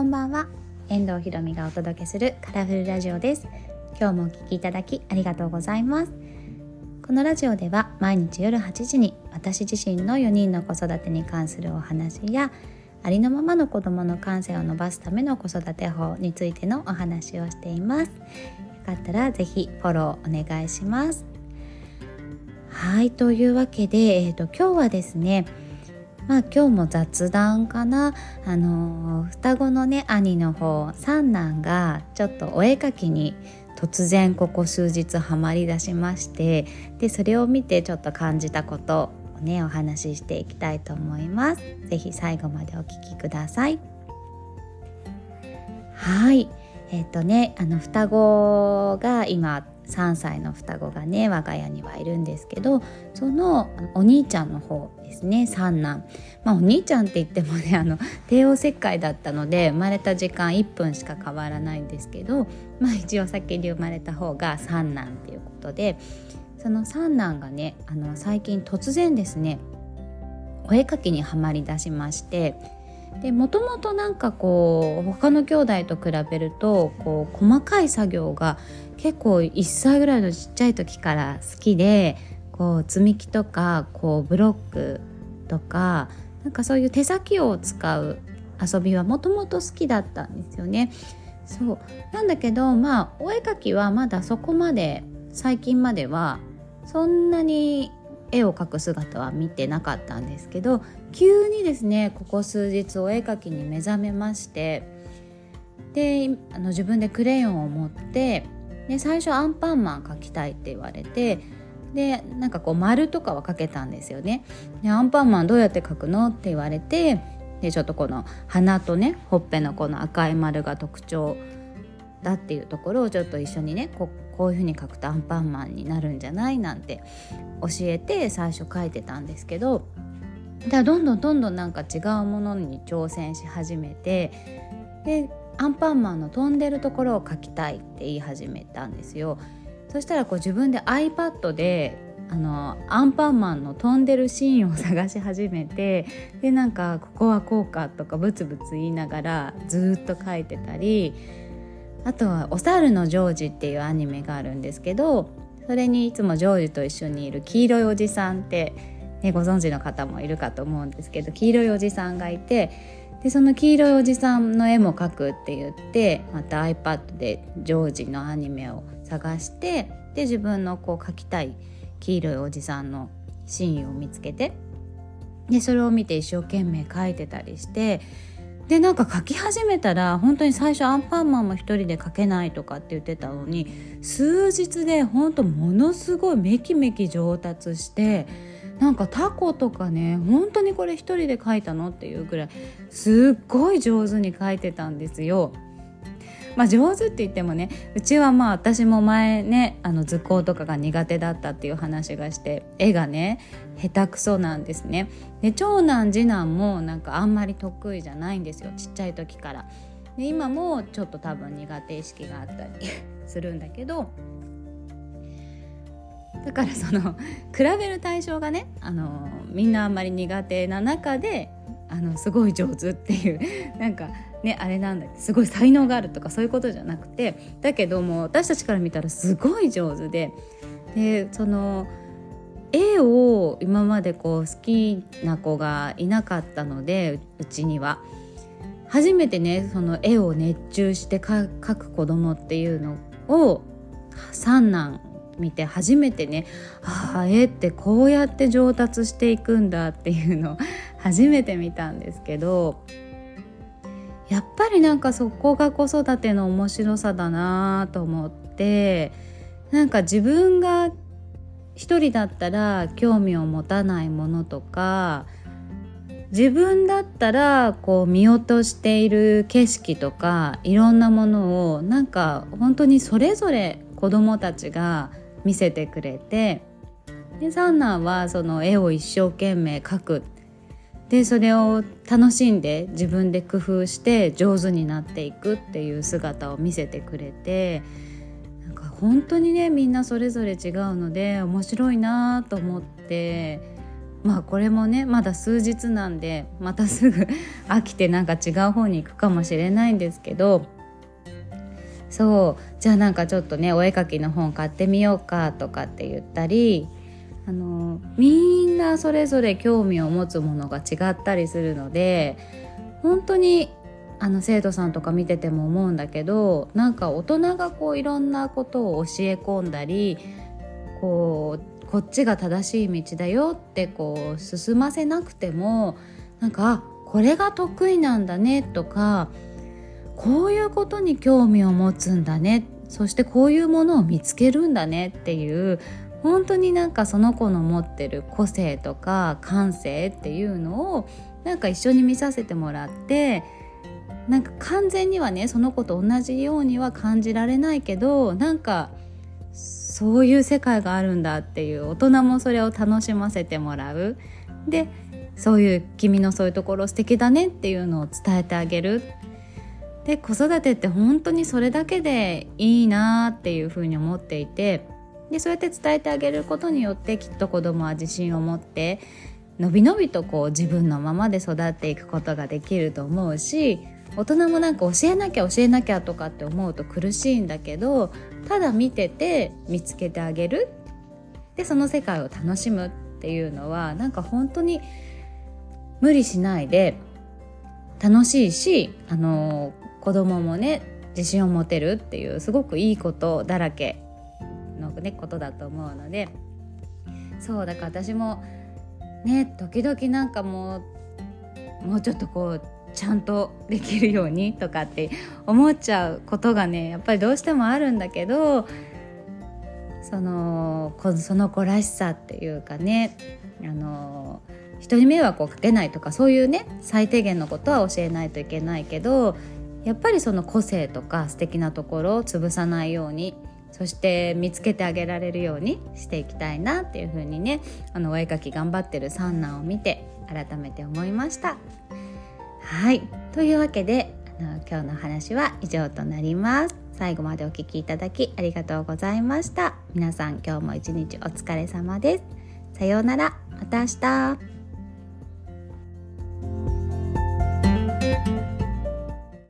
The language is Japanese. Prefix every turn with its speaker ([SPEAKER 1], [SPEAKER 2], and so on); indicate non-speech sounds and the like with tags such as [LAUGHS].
[SPEAKER 1] こんばんは。遠藤ひろみがお届けするカラフルラジオです。今日もお聞きいただきありがとうございます。このラジオでは毎日夜8時に私自身の4人の子育てに関するお話やありのままの子供の感性を伸ばすための子育て法についてのお話をしています。よかったらぜひフォローお願いします。はいというわけで、えーと、今日はですねまあ今日も雑談かなあの双子のね兄の方三男がちょっとお絵かきに突然ここ数日ハマりだしましてでそれを見てちょっと感じたことをねお話ししていきたいと思います。ぜひ最後までお聞きください。はいえっ、ー、とねあの双子が今3歳の双子がね我が家にはいるんですけどそのお兄ちゃんの方ですね三男。まあお兄ちゃんって言ってもねあの帝王切開だったので生まれた時間1分しか変わらないんですけどまあ一応先に生まれた方が三男っていうことでその三男がねあの最近突然ですねお絵かきにはまりだしましてでもともとなんかこう他の兄弟と比べるとこう細かい作業が結構1歳ぐらいのちっちゃい時から好きでこう積み木とかこうブロックとかなんかそういう手先を使う遊びはもともと好きだったんですよね。そうなんだけどまあお絵かきはまだそこまで最近まではそんなに絵を描く姿は見てなかったんですけど急にですねここ数日お絵描きに目覚めましてであの自分でクレヨンを持ってで最初アンパンマン描きたいって言われてでなんかこう丸とかは描けたんですよね。でアンパンマンどうやって描くのって言われてでちょっとこの鼻とねほっぺのこの赤い丸が特徴だっていうところをちょっと一緒にねここういう風に描くとアンパンマンになるんじゃないなんて教えて最初描いてたんですけどだからどんどんどんどんなんか違うものに挑戦し始めてでアンパンマンの飛んでるところを描きたいって言い始めたんですよ。そしたらこう自分で iPad であのアンパンマンの飛んでるシーンを探し始めてでなんかここはこうかとかブツブツ言いながらずっと描いてたりあとは「お猿のジョージ」っていうアニメがあるんですけどそれにいつもジョージと一緒にいる黄色いおじさんってね、ご存知の方もいるかと思うんですけど黄色いおじさんがいてでその黄色いおじさんの絵も描くって言ってまた iPad でジョージのアニメを探してで自分のこう描きたい黄色いおじさんのシーンを見つけてでそれを見て一生懸命描いてたりしてでなんか描き始めたら本当に最初アンパンマンも一人で描けないとかって言ってたのに数日で本当ものすごいめきめき上達して。なんかタコとかね本当にこれ一人で描いたのっていうぐらいすっごい上手に描いてたんですよ。まあ、上手って言ってもねうちはまあ私も前ねあの図工とかが苦手だったっていう話がして絵がね下手くそなんですね。で長男次男もなんかあんまり得意じゃないんですよちっちゃい時から。で今もちょっと多分苦手意識があったり [LAUGHS] するんだけどだからその [LAUGHS] 比べる対象がねあのみんなあんまり苦手な中であのすごい上手っていう [LAUGHS] なんかねあれなんだすごい才能があるとかそういうことじゃなくてだけども私たちから見たらすごい上手ででその絵を今までこう好きな子がいなかったのでうちには。初めてねその絵を熱中して描く子供っていうのを三男見て初めてねああ絵ってこうやって上達していくんだっていうのを [LAUGHS] 初めて見たんですけどやっぱりなんかそこが子育ての面白さだなと思ってなんか自分が一人だったら興味を持たないものとか自分だったらこう見落としている景色とかいろんなものをなんか本当にそれぞれ子どもたちが見せてくれてで三男はその絵を一生懸命描く。でそれを楽しんで自分で工夫して上手になっていくっていう姿を見せてくれてなんか本当にねみんなそれぞれ違うので面白いなと思ってまあこれもねまだ数日なんでまたすぐ飽きてなんか違う方に行くかもしれないんですけどそう。じゃあなんかちょっとねお絵描きの本買ってみようかとかって言ったりあのみんなそれぞれ興味を持つものが違ったりするので本当にあの生徒さんとか見てても思うんだけどなんか大人がこういろんなことを教え込んだりこうこっちが正しい道だよってこう進ませなくてもなんかあこれが得意なんだねとかこういうことに興味を持つんだね。そしてこういうものを見つけるんだねっていう本当になんかその子の持ってる個性とか感性っていうのをなんか一緒に見させてもらってなんか完全にはねその子と同じようには感じられないけどなんかそういう世界があるんだっていう大人もそれを楽しませてもらう。でそういう君のそういうところ素敵だねっていうのを伝えてあげる。で子育てって本当にそれだけでいいなっていうふうに思っていてでそうやって伝えてあげることによってきっと子供は自信を持ってのびのびとこう自分のままで育っていくことができると思うし大人もなんか教えなきゃ教えなきゃとかって思うと苦しいんだけどただ見てて見つけてあげる。でその世界を楽しむっていうのはなんか本当に無理しないで楽しいしあの子供もね自信を持てるっていうすごくいいことだらけの、ね、ことだと思うので。そうだから私もね時々なんかもうもうちょっとこうちゃんとできるようにとかって思っちゃうことがねやっぱりどうしてもあるんだけどそのその子らしさっていうかねあの人に迷惑をかけないとかそういうね最低限のことは教えないといけないけどやっぱりその個性とか素敵なところを潰さないようにそして見つけてあげられるようにしていきたいなっていう風にねあのお絵描き頑張ってる三男を見て改めて思いました。はい。というわけであの今日の話は以上となります。最後までお聴きいただきありがとうございました。皆さん今日も一日お疲れ様です。さようなら。また明日。